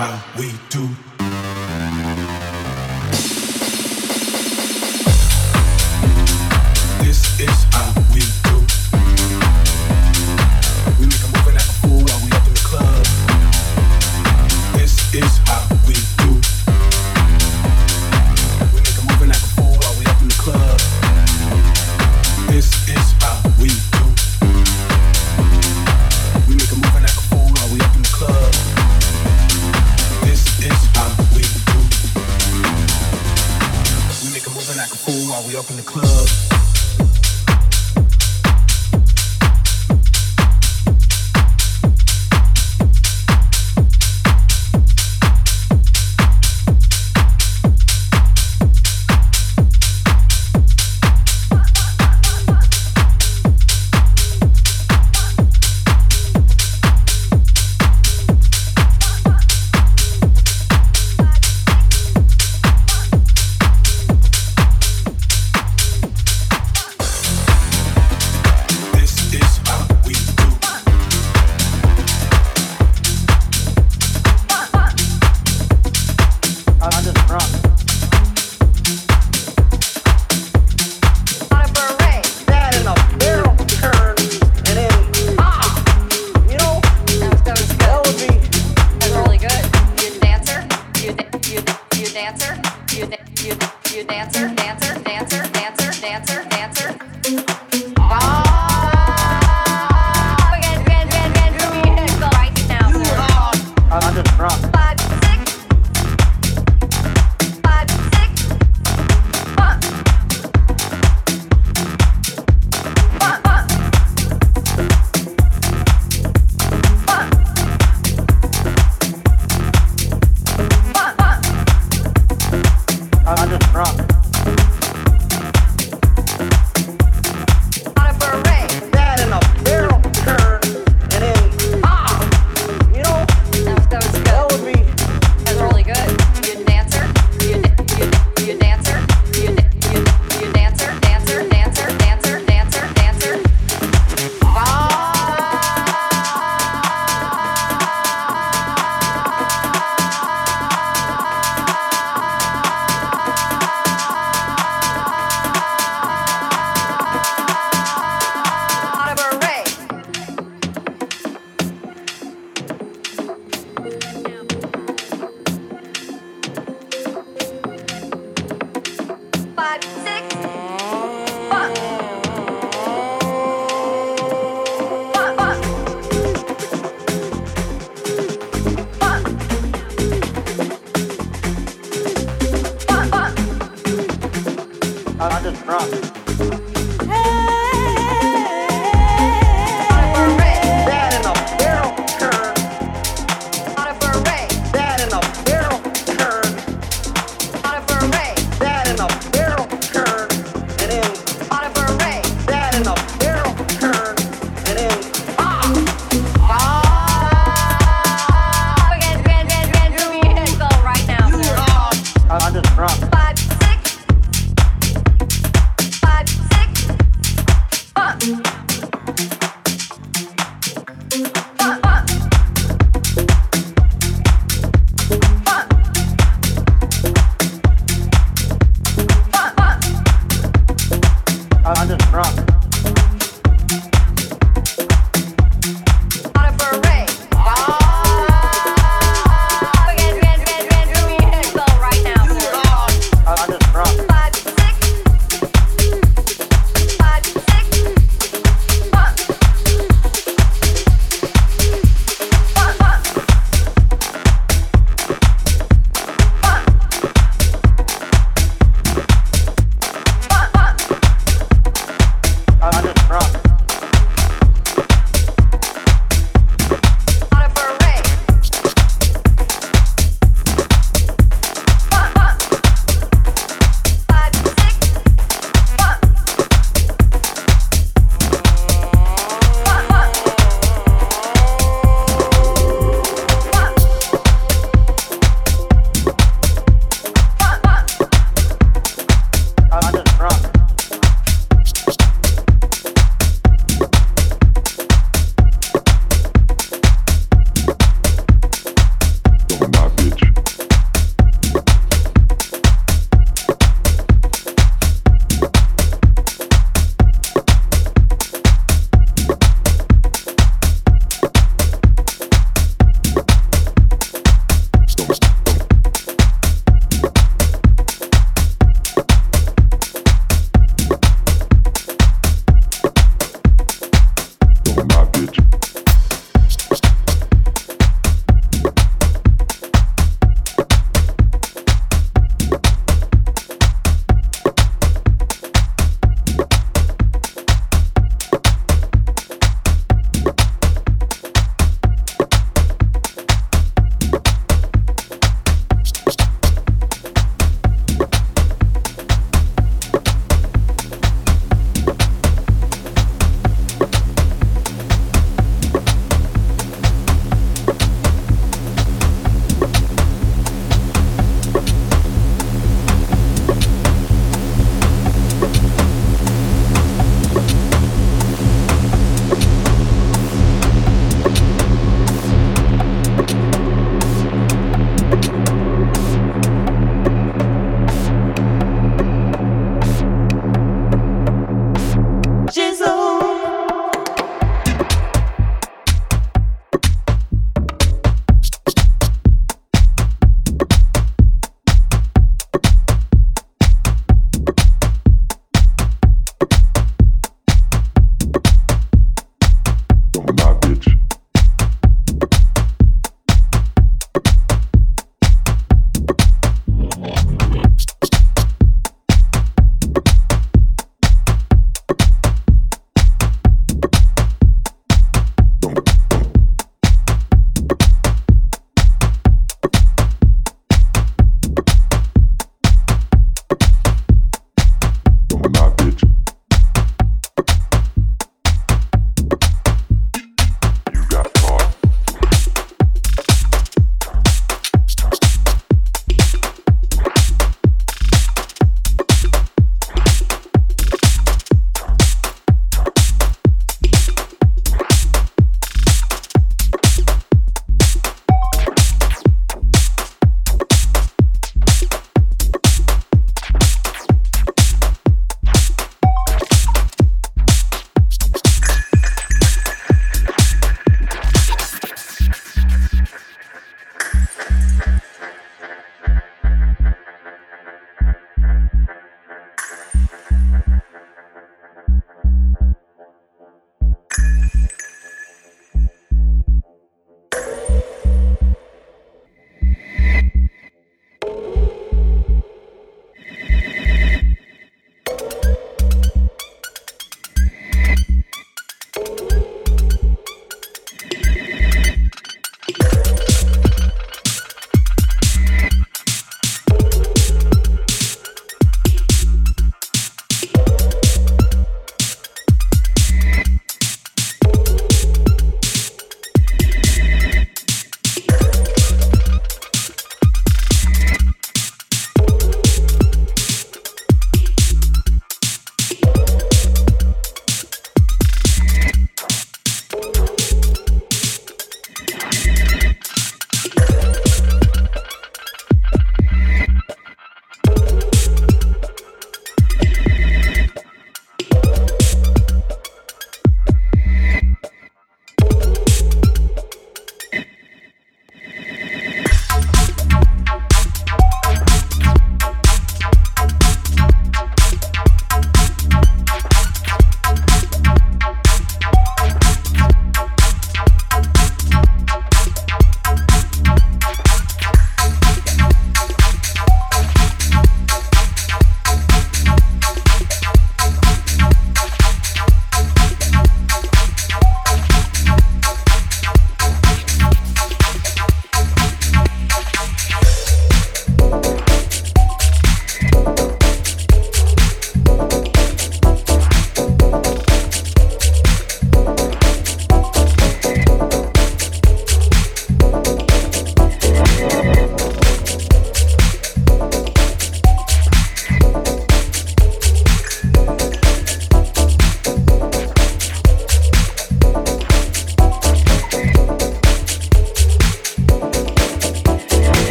Wow. Rock.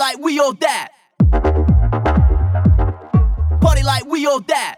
Party like we all that. Party like we all that.